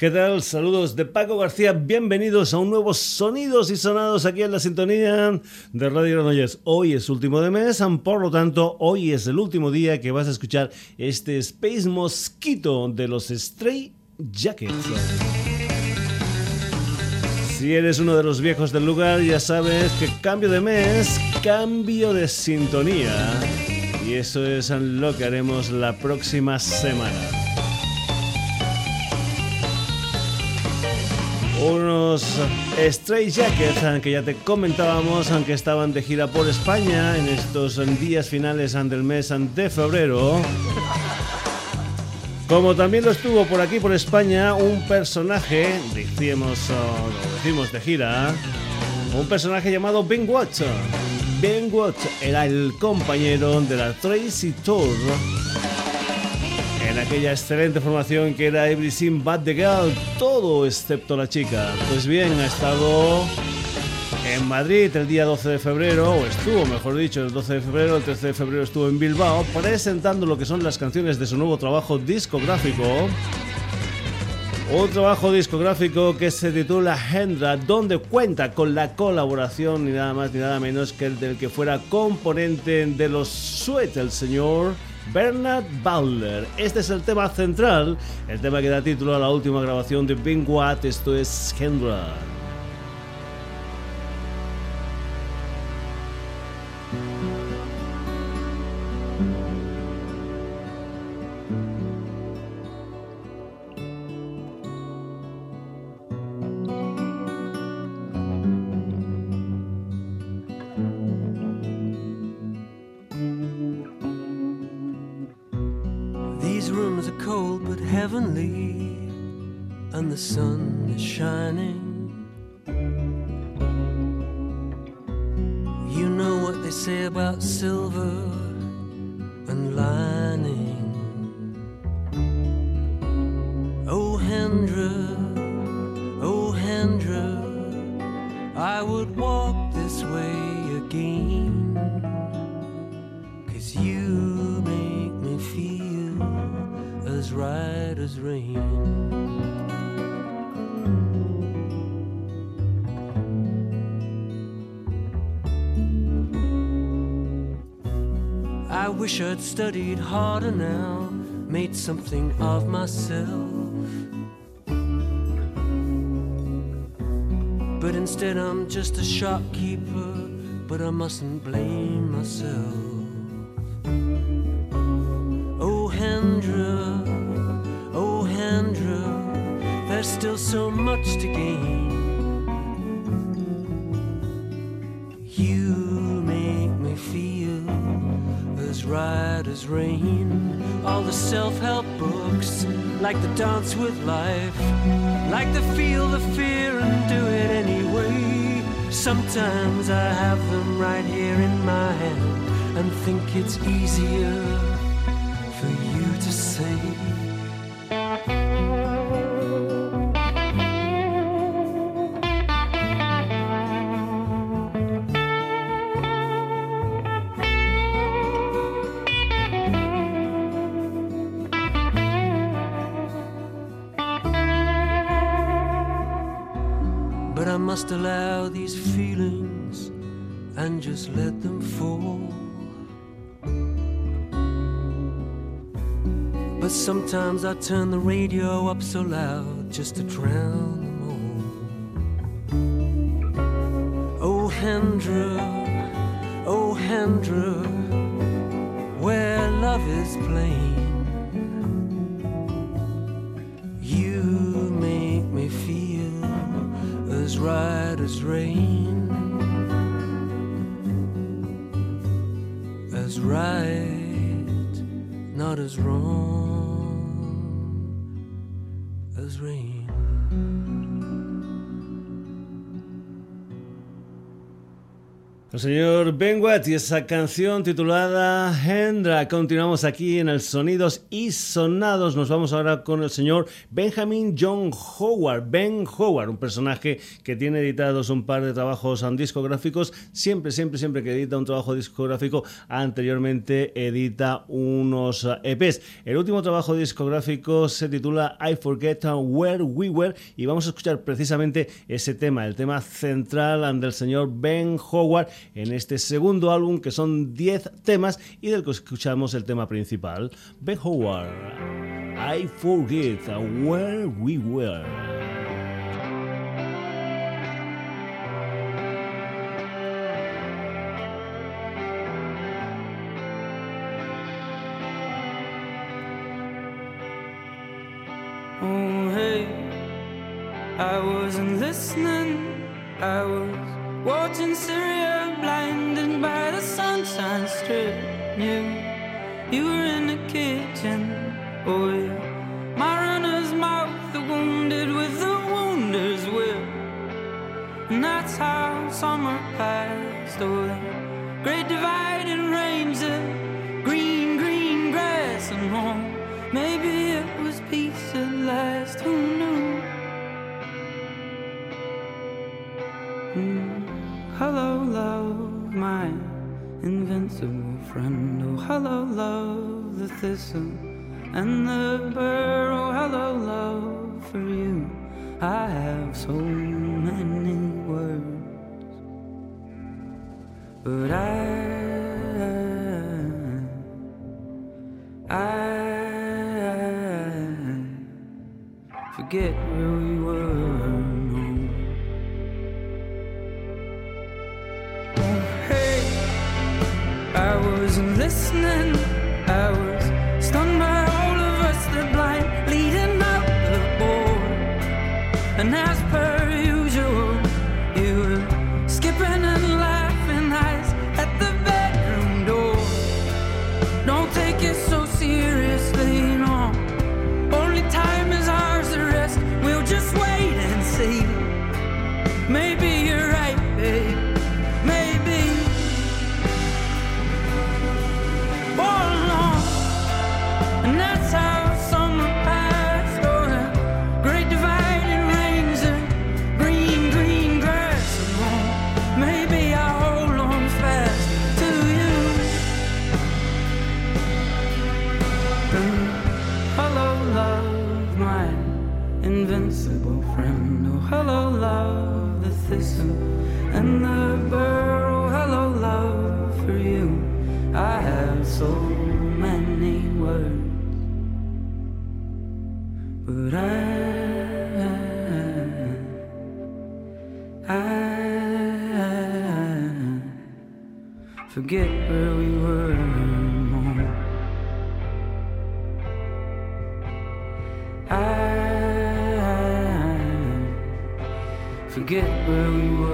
¿Qué tal? Saludos de Paco García. Bienvenidos a un nuevo Sonidos y Sonados aquí en la sintonía de Radio Granollers. Hoy es último de mes, por lo tanto, hoy es el último día que vas a escuchar este Space Mosquito de los Stray Jackets. Si eres uno de los viejos del lugar, ya sabes que cambio de mes, cambio de sintonía. Y eso es lo que haremos la próxima semana. Unos Stray Jackets que ya te comentábamos, aunque estaban de gira por España en estos días finales del mes de febrero. Como también lo estuvo por aquí por España un personaje, decimos de gira, un personaje llamado Ben Watch. Ben Watch era el compañero de la Tracy Tour en aquella excelente formación que era Everything But the Girl, todo excepto la chica. Pues bien, ha estado en Madrid el día 12 de febrero, o estuvo, mejor dicho, el 12 de febrero, el 13 de febrero estuvo en Bilbao presentando lo que son las canciones de su nuevo trabajo discográfico. Un trabajo discográfico que se titula Hendra, donde cuenta con la colaboración ni nada más ni nada menos que el del que fuera componente de los Sweat, el señor Bernard Bowler. Este es el tema central, el tema que da título a la última grabación de Bing Watt, esto es Kendra. These rooms are cold but heavenly, and the sun is shining. You know what they say about silver studied harder now, made something of myself. But instead, I'm just a shopkeeper, but I mustn't blame myself. Oh, Hendra, the self help books, like the dance with life, like the feel the fear and do it anyway. Sometimes I have them right here in my hand and think it's easier allow these feelings and just let them fall. But sometimes I turn the radio up so loud just to drown them all. Oh, Hendra, oh, Hendra, where love is playing. Right as rain, as right, not as wrong El señor Ben Watt y esa canción titulada Hendra. Continuamos aquí en el Sonidos y Sonados. Nos vamos ahora con el señor Benjamin John Howard. Ben Howard, un personaje que tiene editados un par de trabajos discográficos. Siempre, siempre, siempre que edita un trabajo discográfico, anteriormente edita unos EPs. El último trabajo discográfico se titula I Forget Where We Were y vamos a escuchar precisamente ese tema, el tema central del señor Ben Howard en este segundo álbum que son 10 temas y del que escuchamos el tema principal, Ben Howard, I Forget Where We Were. Oh, I wasn't listening. Watching Syria, blinded by the sunshine strip. You, you were in the kitchen. Oh yeah, my runner's mouth, the wounded with the wounder's will. And that's how summer passed. Oh, great dividing range of green, green grass and home. Maybe it was peace at last. Who Hello, love, my invincible friend. Oh, hello, love, the thistle and the burr. Oh, hello, love, for you. I have so many words, but I, I forget where we were. Invincible friend. Oh, hello, love, the thistle and the burr. Oh, hello, love, for you. I have so many words, but I, I forget where we were. Forget where we were.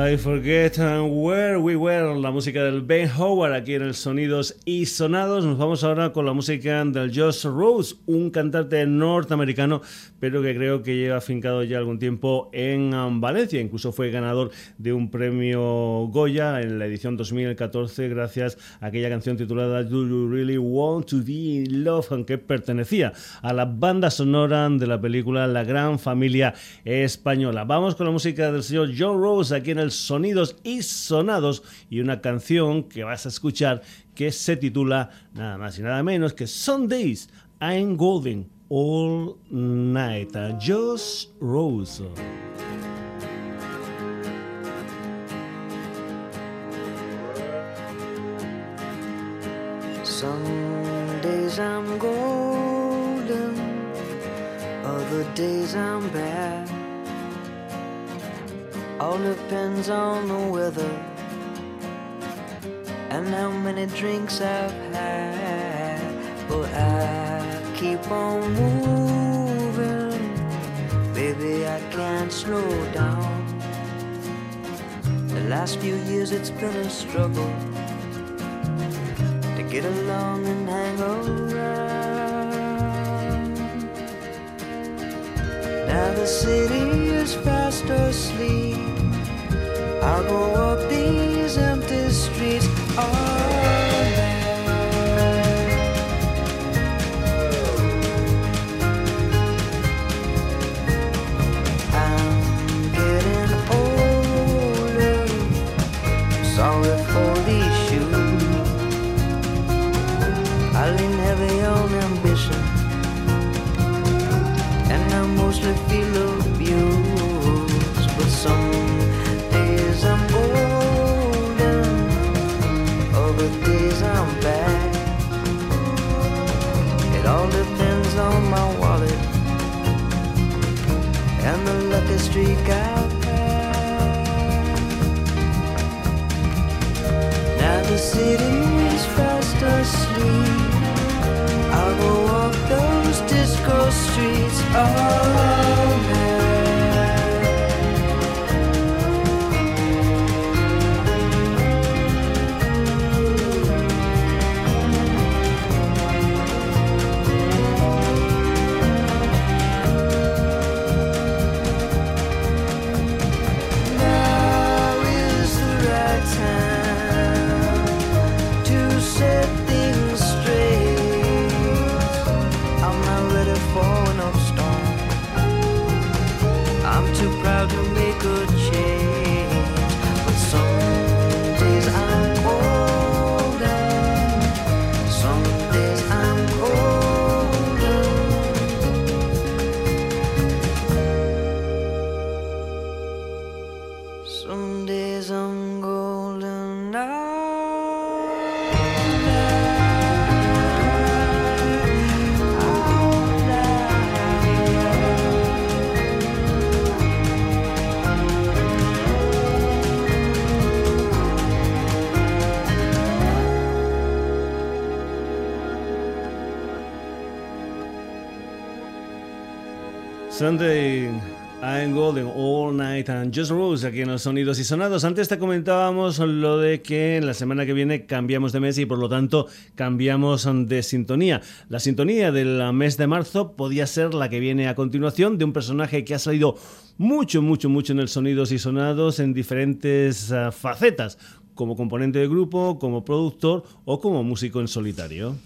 I Forget Where We Were, la música del Ben Howard aquí en el Sonidos y Sonados. Nos vamos ahora con la música del Josh Rose, un cantante norteamericano, pero que creo que lleva afincado ya algún tiempo en um, Valencia. Incluso fue ganador de un premio Goya en la edición 2014 gracias a aquella canción titulada Do You Really Want to Be in Love, aunque pertenecía a la banda sonora de la película La Gran Familia Española. Vamos con la música del señor John Rose aquí en el Sonidos y Sonados y una canción que vas a escuchar que se titula nada más y nada menos que Sundays I'm Golden All Night. Josh Rose. Some days I'm golden, other days I'm bad. All depends on the weather and how many drinks I've had. But I keep on moving, baby, I can't slow down. The last few years it's been a struggle to get along and hang around. Now the city is fast asleep. I'll go up these empty streets all Sunday I'm Golden All Night and Just Rose aquí en los sonidos y sonados. Antes te comentábamos lo de que en la semana que viene cambiamos de mes y por lo tanto cambiamos de sintonía. La sintonía del mes de marzo podía ser la que viene a continuación de un personaje que ha salido mucho, mucho, mucho en el sonidos y sonados en diferentes eh, facetas, como componente de grupo, como productor o como músico en solitario.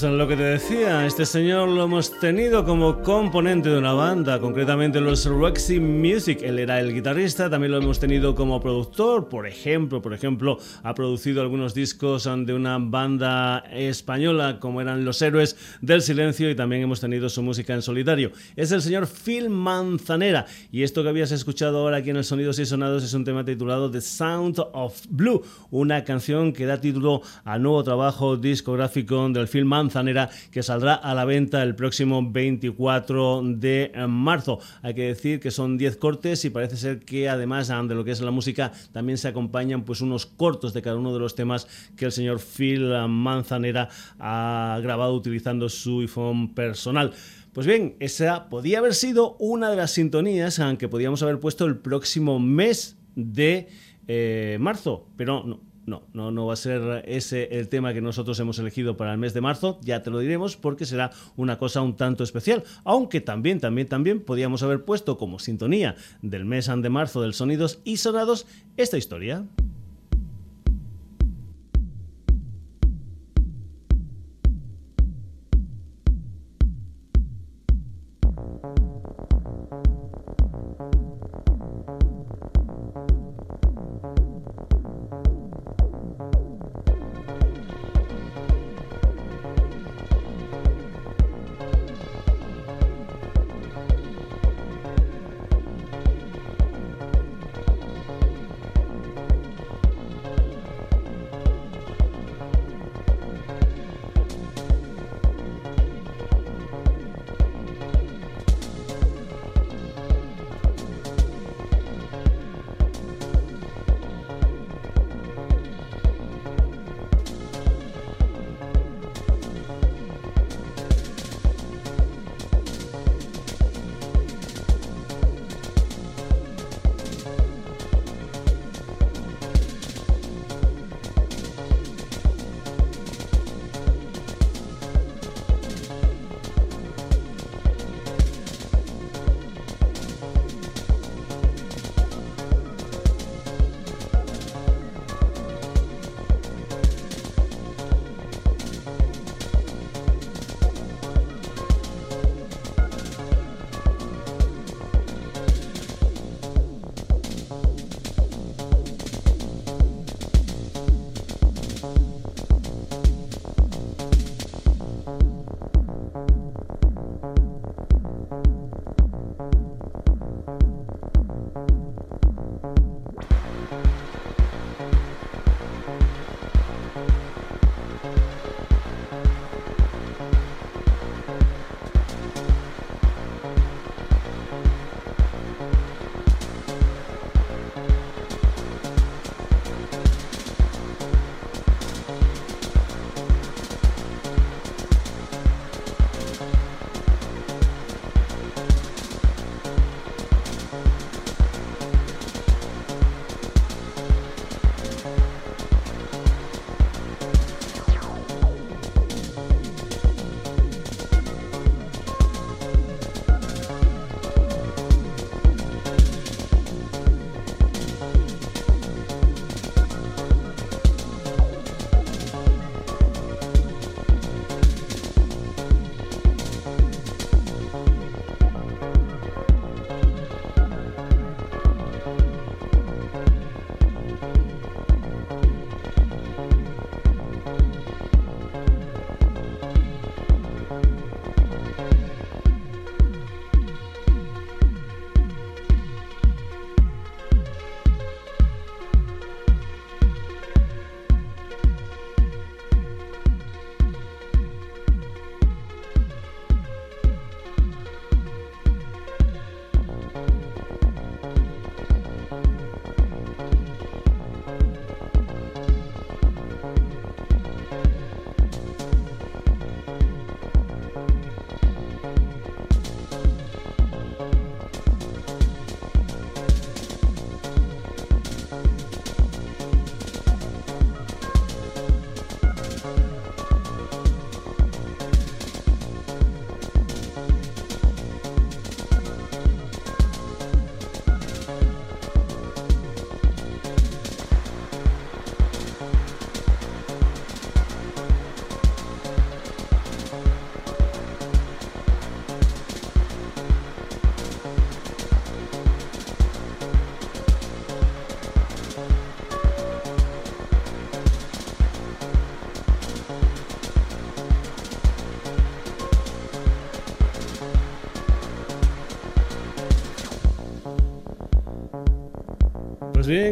Pues lo que te decía, este señor lo hemos tenido como componente de una banda, concretamente los Roxy Music. Él era el guitarrista, también lo hemos tenido como productor, por ejemplo, por ejemplo, ha producido algunos discos de una banda española como eran Los Héroes del Silencio y también hemos tenido su música en solitario. Es el señor Phil Manzanera y esto que habías escuchado ahora aquí en el Sonidos y Sonados es un tema titulado The Sound of Blue, una canción que da título al nuevo trabajo discográfico del Phil Manzanera que saldrá a la venta el próximo 24 de marzo. Hay que decir que son 10 cortes y parece ser que además de lo que es la música también se acompañan pues unos cortos de cada uno de los temas que el señor Phil Manzanera ha grabado utilizando su iPhone personal. Pues bien, esa podía haber sido una de las sintonías que podíamos haber puesto el próximo mes de eh, marzo, pero no, no, no, no va a ser ese el tema que nosotros hemos elegido para el mes de marzo, ya te lo diremos porque será una cosa un tanto especial, aunque también, también, también podíamos haber puesto como sintonía del mes de marzo del Sonidos y Sonados esta historia.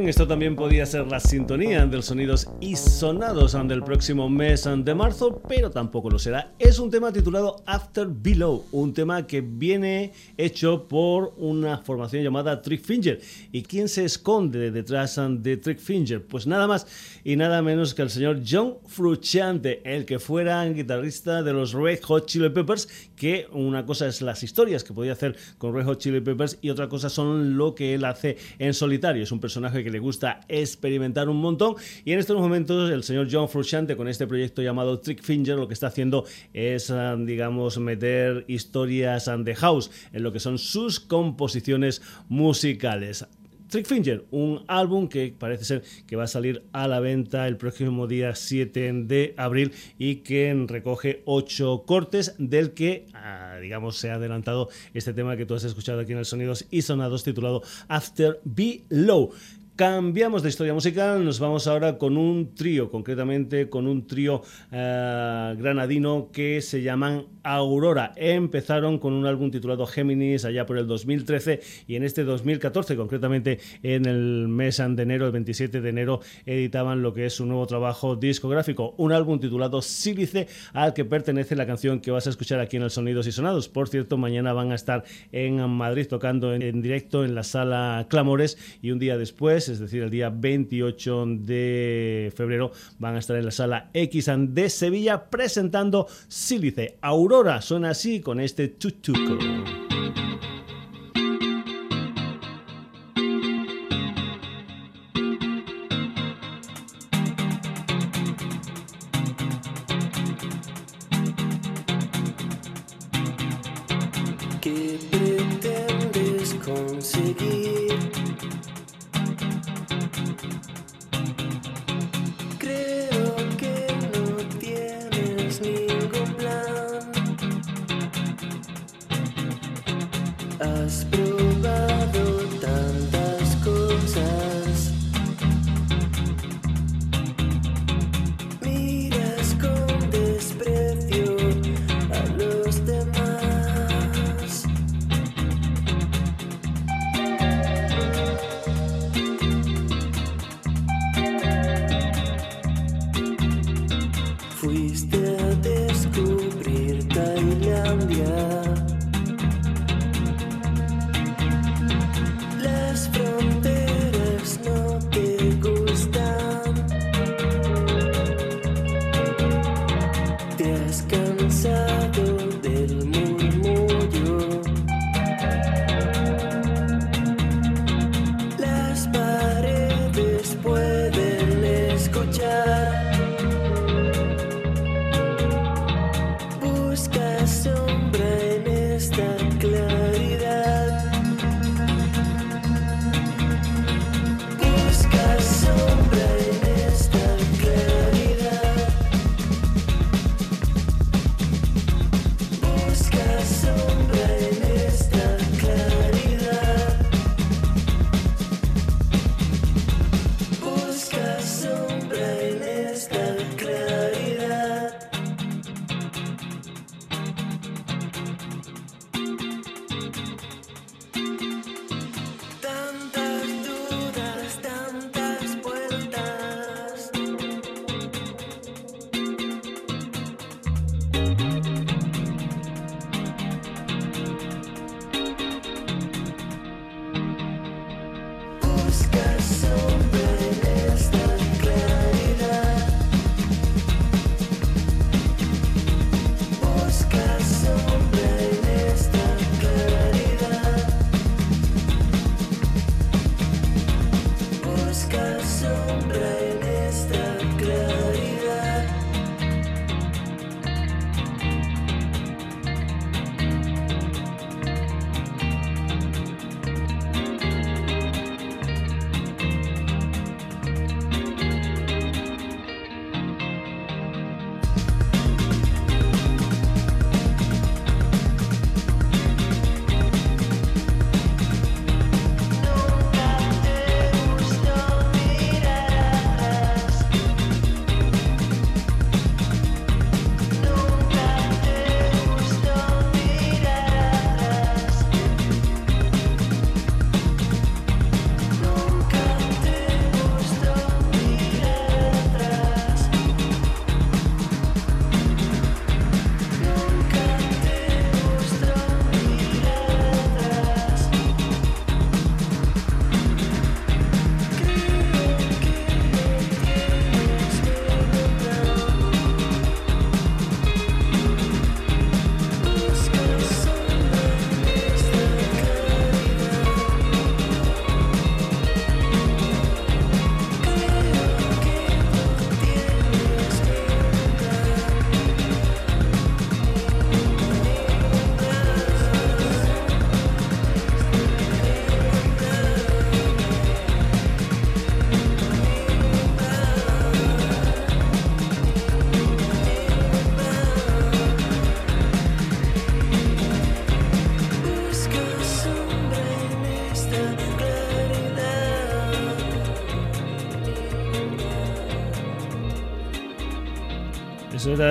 Esto también podía ser la sintonía de los sonidos y sonados del próximo mes de marzo, pero tampoco lo será. Es un tema titulado After Below, un tema que viene hecho por una formación llamada Trick Finger. ¿Y quién se esconde detrás de Trick Finger? Pues nada más y nada menos que el señor John Frusciante, el que fuera guitarrista de los Red Hot Chili Peppers, que una cosa es las historias que podía hacer con Red Hot Chili Peppers y otra cosa son lo que él hace en solitario. Es un personaje que le gusta experimentar un montón y en estos momentos el señor John Frusciante con este proyecto llamado Trick Finger lo que está haciendo es, ah, digamos, meter historias de house en lo que son sus composiciones musicales. Trick Finger, un álbum que parece ser que va a salir a la venta el próximo día 7 de abril y que recoge ocho cortes del que, ah, digamos, se ha adelantado este tema que tú has escuchado aquí en el Sonidos y Sonados titulado After Below. Cambiamos de historia musical, nos vamos ahora con un trío, concretamente con un trío eh, granadino que se llaman Aurora. Empezaron con un álbum titulado Géminis allá por el 2013 y en este 2014, concretamente en el mes de enero, el 27 de enero, editaban lo que es su nuevo trabajo discográfico, un álbum titulado Sílice al que pertenece la canción que vas a escuchar aquí en el Sonidos y Sonados. Por cierto, mañana van a estar en Madrid tocando en directo en la sala Clamores y un día después es decir, el día 28 de febrero, van a estar en la sala X de Sevilla presentando Sílice. Aurora suena así con este tutuco.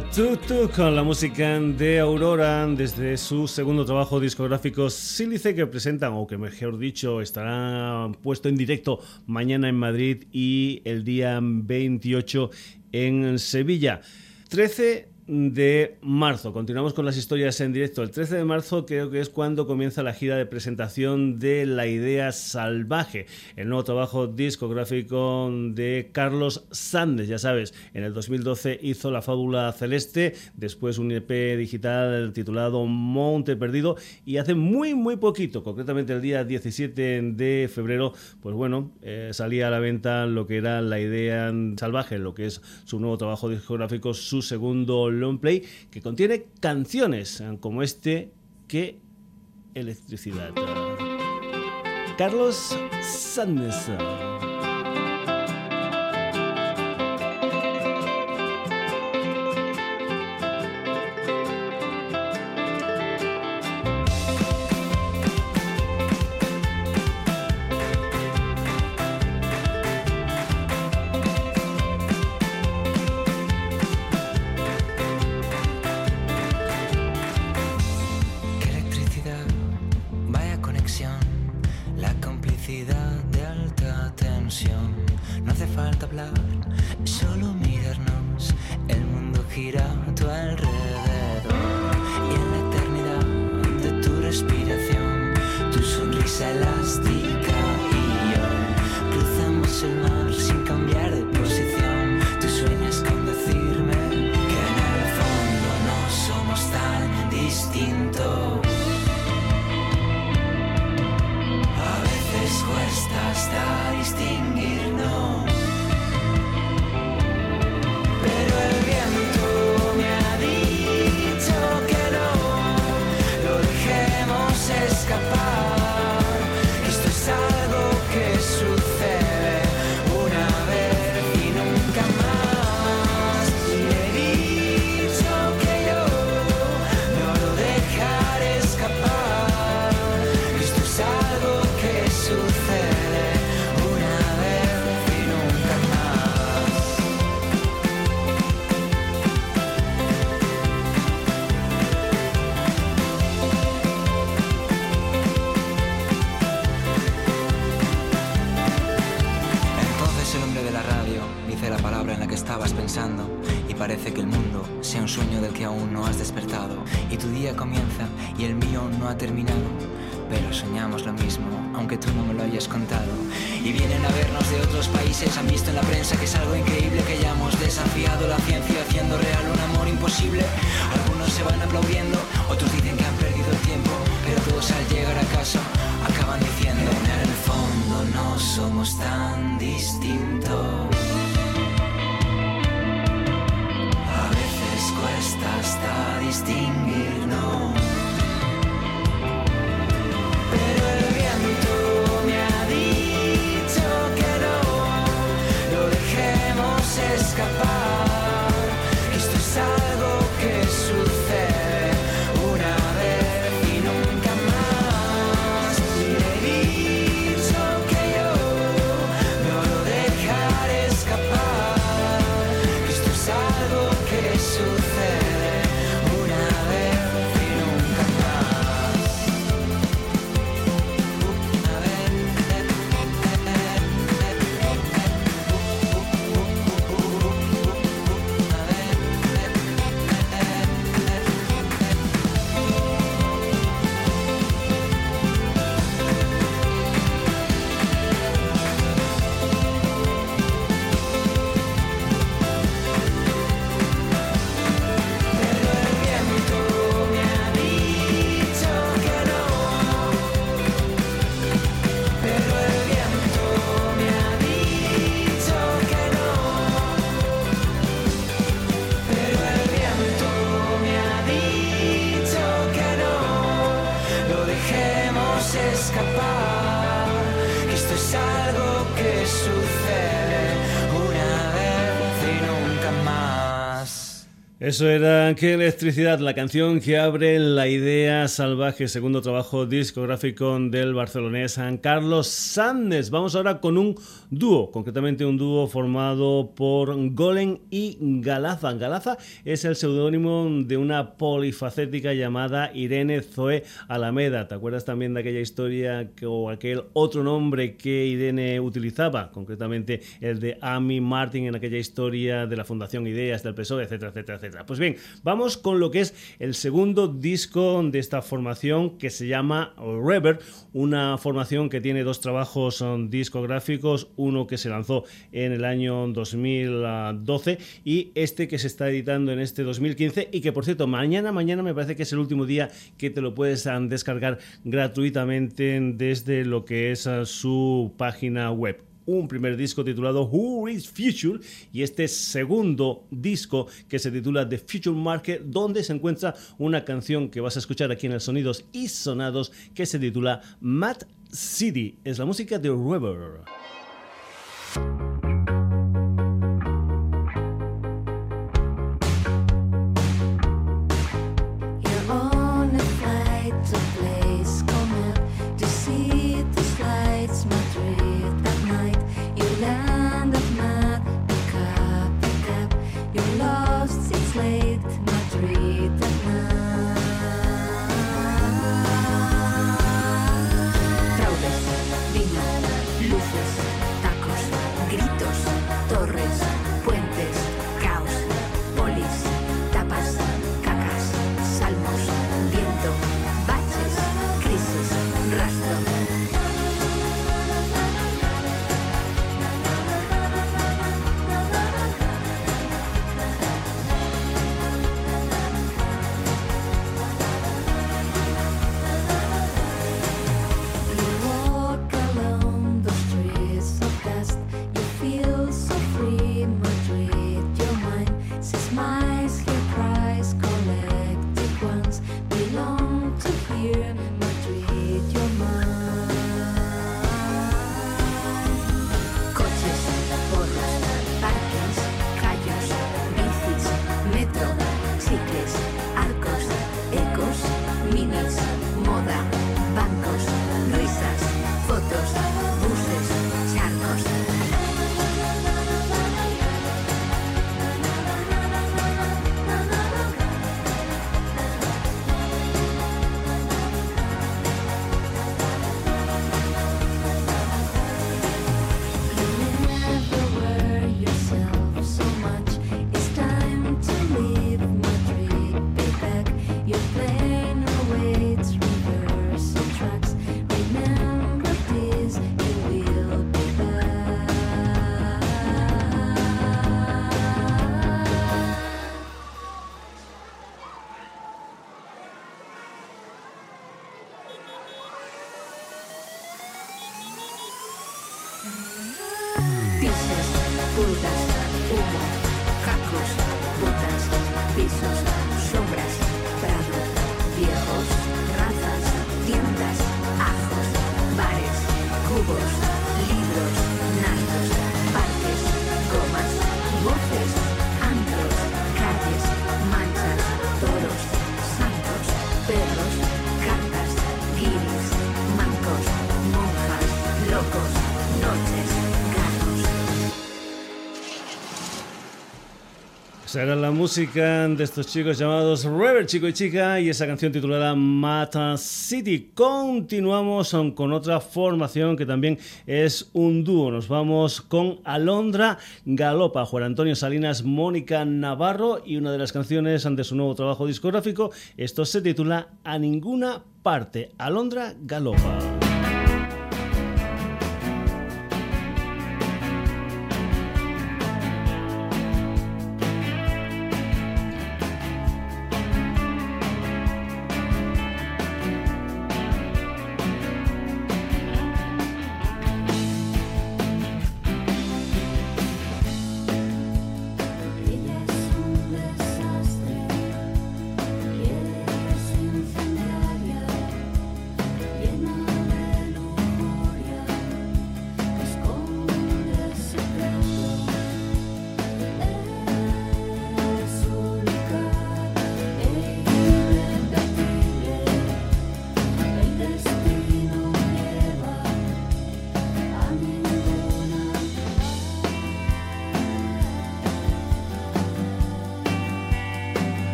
Tutu con la música de Aurora desde su segundo trabajo discográfico Sílice que presentan, o que mejor dicho, estará puesto en directo mañana en Madrid y el día 28 en Sevilla. 13 de marzo. Continuamos con las historias en directo. El 13 de marzo creo que es cuando comienza la gira de presentación de La Idea Salvaje, el nuevo trabajo discográfico de Carlos Sandes. Ya sabes, en el 2012 hizo La Fábula Celeste, después un EP digital titulado Monte Perdido y hace muy muy poquito, concretamente el día 17 de febrero, pues bueno, eh, salía a la venta lo que era La Idea Salvaje, lo que es su nuevo trabajo discográfico, su segundo long play que contiene canciones eh, como este que electricidad. Carlos Sánchez. países han visto en la prensa que es algo increíble que hayamos desafiado la ciencia haciendo real un amor imposible. Algunos se van aplaudiendo, otros dicen que han perdido el tiempo Eso era Qué electricidad, la canción que abre la idea salvaje, segundo trabajo discográfico del barcelonés San Carlos Sandes. Vamos ahora con un dúo, concretamente un dúo formado por Golem y Galaza. Galaza es el seudónimo de una polifacética llamada Irene Zoe Alameda. ¿Te acuerdas también de aquella historia o aquel otro nombre que Irene utilizaba? Concretamente el de Amy Martin en aquella historia de la Fundación Ideas del PSOE, etcétera, etcétera, etcétera. Pues bien, vamos con lo que es el segundo disco de esta formación que se llama Rever, una formación que tiene dos trabajos um, discográficos, uno que se lanzó en el año 2012 y este que se está editando en este 2015 y que por cierto, mañana, mañana me parece que es el último día que te lo puedes um, descargar gratuitamente desde lo que es uh, su página web un primer disco titulado Who is Future y este segundo disco que se titula The Future Market donde se encuentra una canción que vas a escuchar aquí en el Sonidos y Sonados que se titula Mad City. Es la música de River. Será la música de estos chicos llamados River Chico y Chica y esa canción titulada Mata City. Continuamos con otra formación que también es un dúo. Nos vamos con Alondra Galopa, Juan Antonio Salinas, Mónica Navarro y una de las canciones de su nuevo trabajo discográfico. Esto se titula A ninguna parte. Alondra Galopa.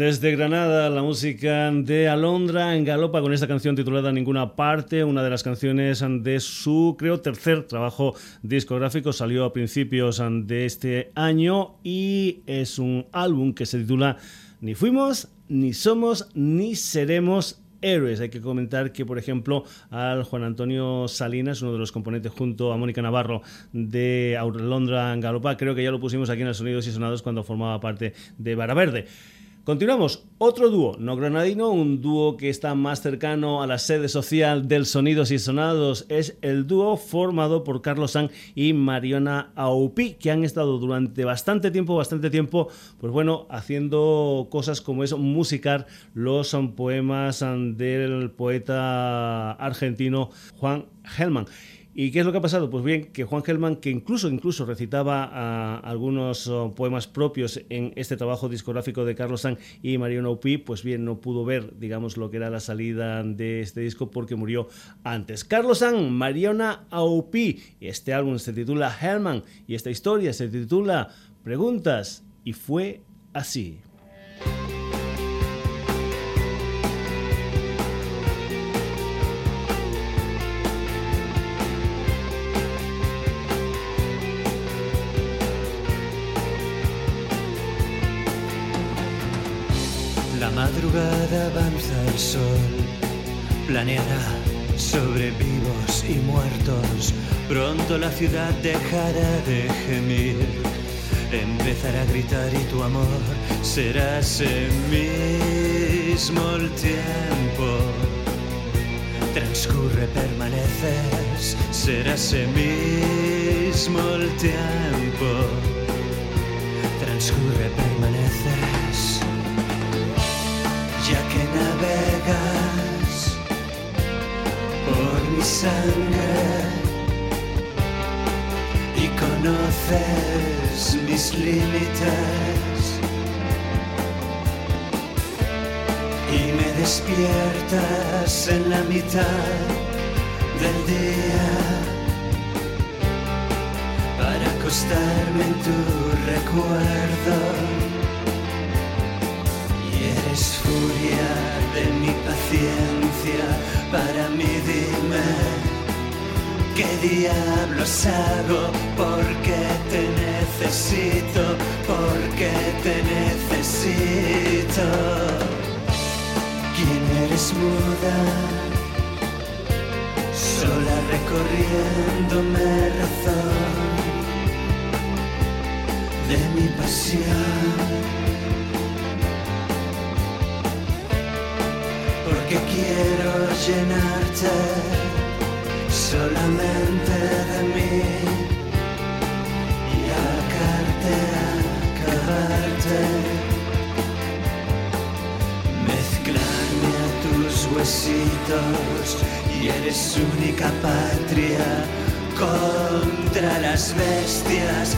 Desde Granada, la música de Alondra en Galopa con esta canción titulada Ninguna Parte, una de las canciones de su, creo, tercer trabajo discográfico. Salió a principios de este año y es un álbum que se titula Ni fuimos, ni somos, ni seremos héroes. Hay que comentar que, por ejemplo, al Juan Antonio Salinas, uno de los componentes junto a Mónica Navarro de Alondra en Galopa, creo que ya lo pusimos aquí en el Sonidos y Sonados cuando formaba parte de Vara Verde. Continuamos, otro dúo, no granadino, un dúo que está más cercano a la sede social del Sonidos y Sonados, es el dúo formado por Carlos San y Mariona Aupi, que han estado durante bastante tiempo, bastante tiempo, pues bueno, haciendo cosas como es musicar los poemas del poeta argentino Juan Gelman. ¿Y qué es lo que ha pasado? Pues bien, que Juan Gelman, que incluso, incluso recitaba ah, algunos oh, poemas propios en este trabajo discográfico de Carlos San y Mariano Upi, pues bien, no pudo ver, digamos, lo que era la salida de este disco porque murió antes. Carlos San, Mariana Aupi, este álbum se titula Hellman y esta historia se titula Preguntas y fue así. Planeará sobre vivos y muertos. Pronto la ciudad dejará de gemir, empezará a gritar y tu amor será ese mismo el tiempo. Transcurre, permaneces, será ese mismo el tiempo. Transcurre, permaneces ya que navegas mi sangre y conoces mis límites. Y me despiertas en la mitad del día para acostarme en tu recuerdo furia de mi paciencia, para mí dime qué diablos hago, porque te necesito, porque te necesito. ¿Quién eres muda? Sola recorriéndome razón de mi pasión. Que quiero llenarte solamente de mí y acarte, acabarte, mezclarme a tus huesitos y eres única patria contra las bestias,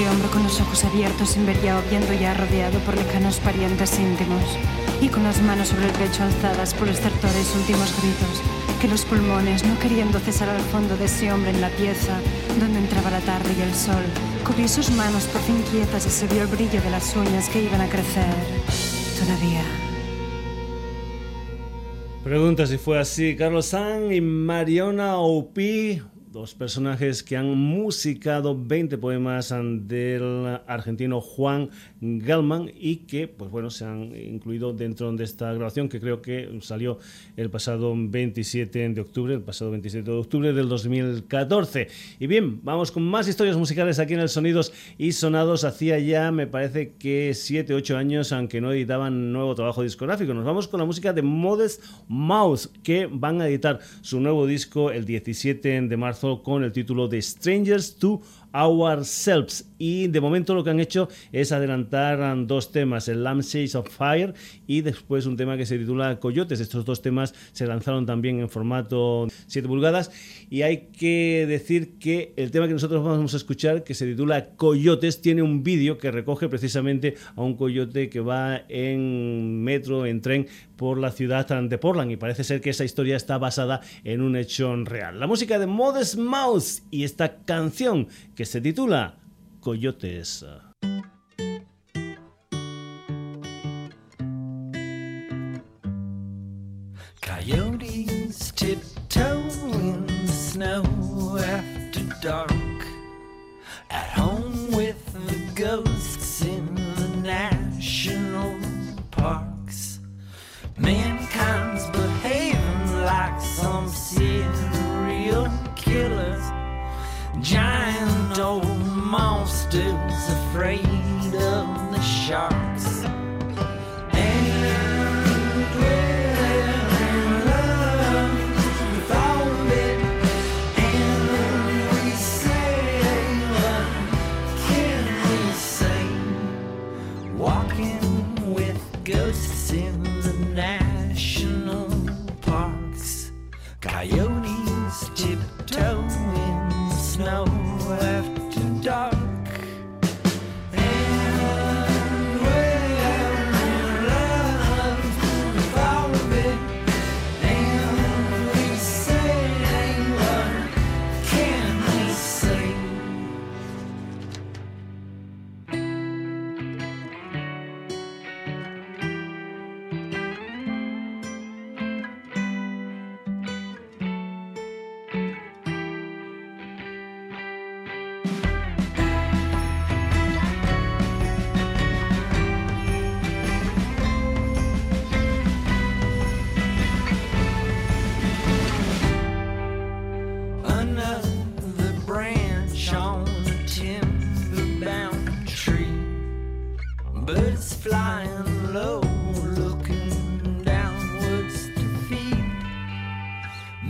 ese hombre con los ojos abiertos sin ver ya viendo ya rodeado por lejanos parientes íntimos y con las manos sobre el pecho alzadas por estertores últimos gritos que los pulmones, no queriendo cesar al fondo de ese hombre en la pieza donde entraba la tarde y el sol, cubrió sus manos por fin quietas y se vio el brillo de las uñas que iban a crecer todavía. Pregunta si fue así. Carlos San y Mariona Opi dos personajes que han musicado 20 poemas del argentino Juan Galman y que, pues bueno, se han incluido dentro de esta grabación que creo que salió el pasado 27 de octubre, el pasado 27 de octubre del 2014. Y bien, vamos con más historias musicales aquí en el Sonidos y Sonados. Hacía ya, me parece que 7, 8 años, aunque no editaban nuevo trabajo discográfico. Nos vamos con la música de Modest Mouse, que van a editar su nuevo disco el 17 de marzo con el título de Strangers to Ourselves. Y de momento lo que han hecho es adelantar dos temas, el Lampshades of Fire y después un tema que se titula Coyotes. Estos dos temas se lanzaron también en formato 7 pulgadas y hay que decir que el tema que nosotros vamos a escuchar, que se titula Coyotes, tiene un vídeo que recoge precisamente a un coyote que va en metro, en tren por la ciudad de Portland y parece ser que esa historia está basada en un hecho real. La música de Modest Mouse y esta canción que se titula Coyotes.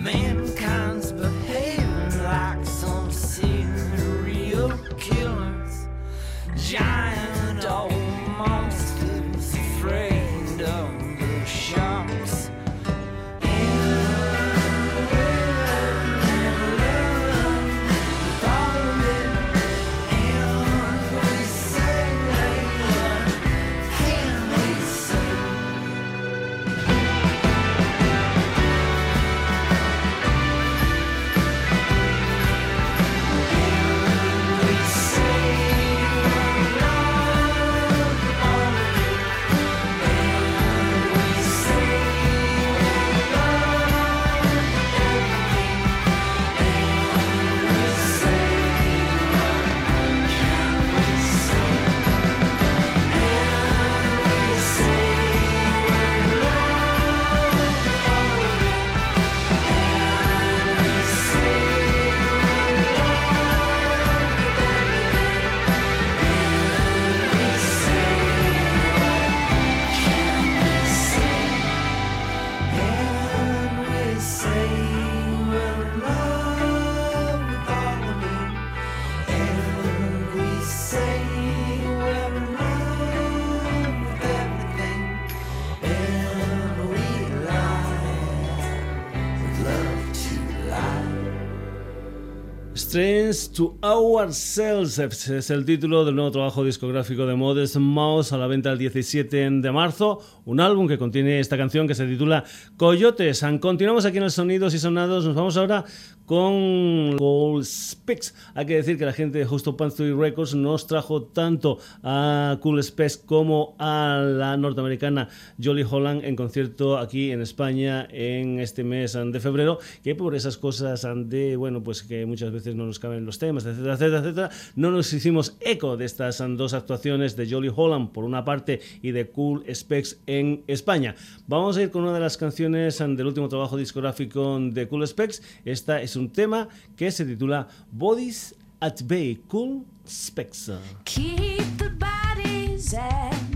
Man. To Ourselves es el título del nuevo trabajo discográfico de Modest Mouse a la venta el 17 de marzo. Un álbum que contiene esta canción que se titula Coyotes. Continuamos aquí en los Sonidos y Sonados. Nos vamos ahora con Cool Specs. Hay que decir que la gente de Justo Pantry Records nos trajo tanto a Cool Specs como a la norteamericana Jolly Holland en concierto aquí en España en este mes de febrero, que por esas cosas de, bueno, pues que muchas veces no nos caben los temas, etcétera, etcétera, etcétera, no nos hicimos eco de estas dos actuaciones de Jolly Holland por una parte y de Cool Specs en España. Vamos a ir con una de las canciones del último trabajo discográfico de Cool Specs. Esta es un tema que se titula Bodies at Bay, Cool Specs. Keep the bodies at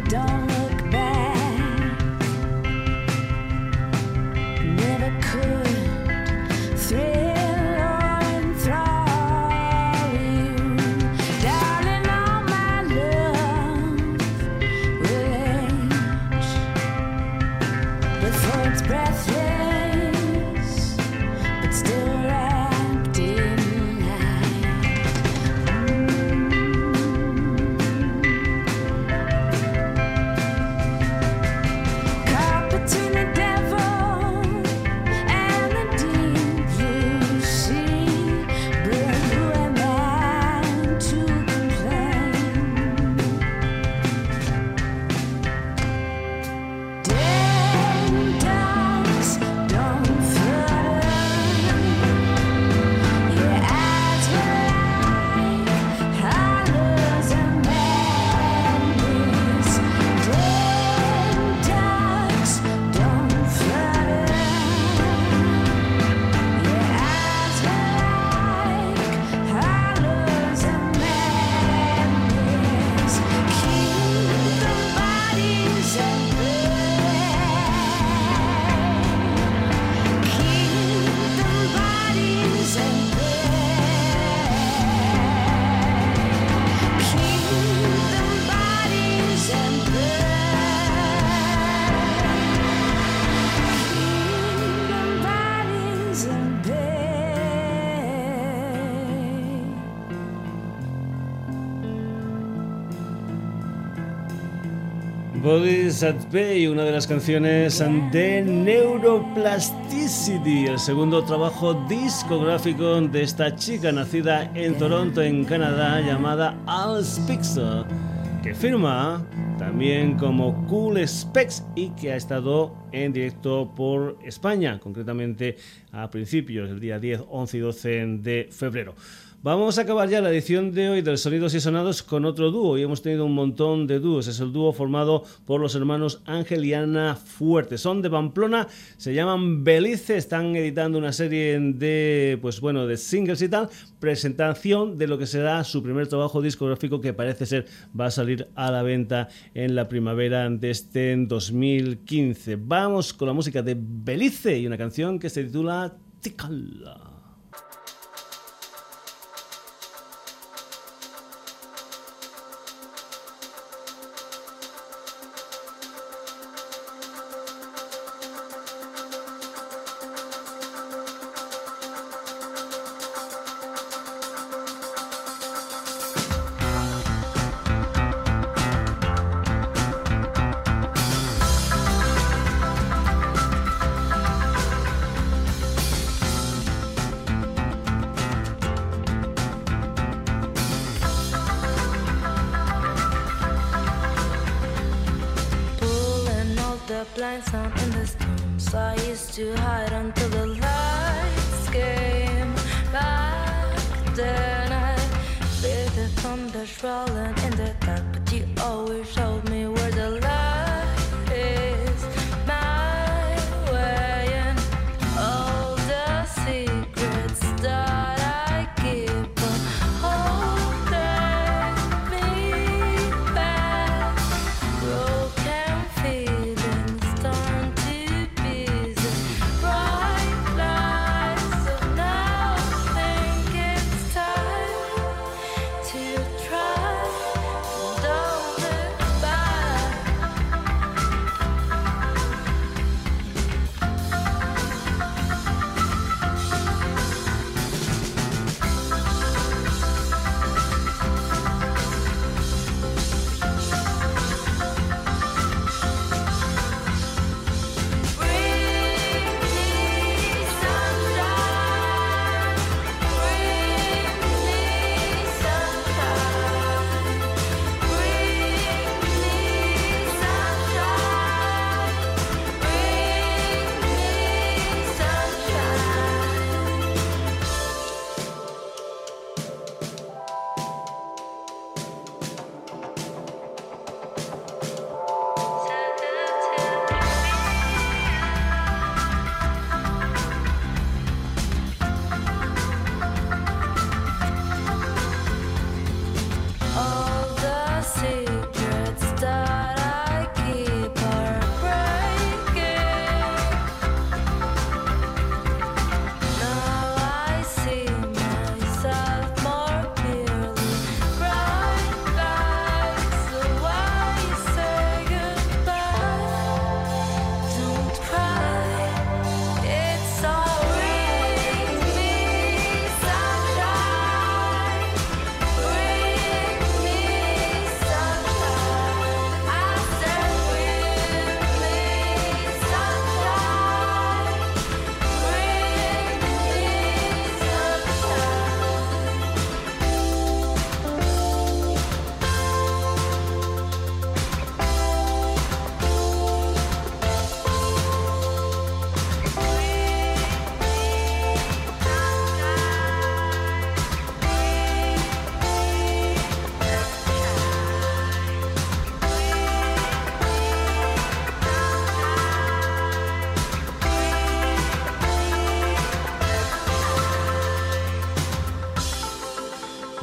don't Bay, una de las canciones de Neuroplasticity, el segundo trabajo discográfico de esta chica nacida en Toronto, en Canadá, llamada Al Speaks, que firma también como Cool Specs y que ha estado en directo por España, concretamente a principios del día 10, 11 y 12 de febrero. Vamos a acabar ya la edición de hoy del Sonidos y Sonados con otro dúo. Y hemos tenido un montón de dúos. Es el dúo formado por los hermanos Ángel y Ana Fuerte. Son de Pamplona, se llaman Belice. Están editando una serie de, pues bueno, de singles y tal. Presentación de lo que será su primer trabajo discográfico que parece ser va a salir a la venta en la primavera de este 2015. Vamos con la música de Belice y una canción que se titula Ticala.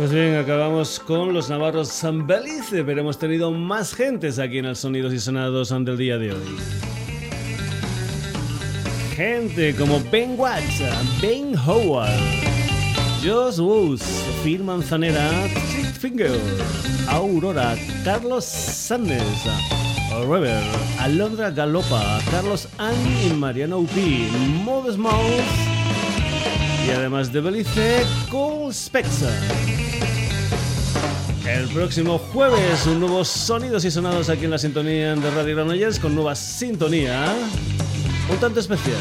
Pues bien, acabamos con los navarros San Belice, pero hemos tenido más gentes aquí en el Sonidos y Sonados del día de hoy. Gente como Ben Watts, Ben Howard, Josh Woos, Phil Manzanera, Trick Finger, Aurora, Carlos Sandes, Rever, Alondra Galopa, Carlos Annie y Mariano Upi, Modest Mouse y además de Belice, Cole Spexer. El próximo jueves, un nuevo Sonidos y Sonados aquí en la sintonía de Radio Granollers con nueva sintonía, un tanto especial.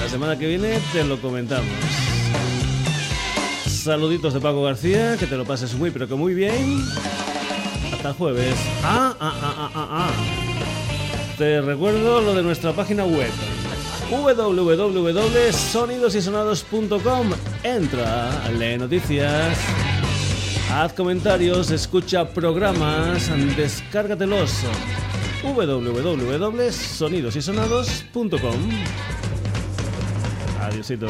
La semana que viene te lo comentamos. Saluditos de Paco García, que te lo pases muy pero que muy bien. Hasta el jueves. Ah, ah, ah, ah, ah, ah. Te recuerdo lo de nuestra página web www.sonidosysonados.com Entra, lee noticias Haz comentarios, escucha programas, descárgatelos. www.sonidosysonados.com Adiósito.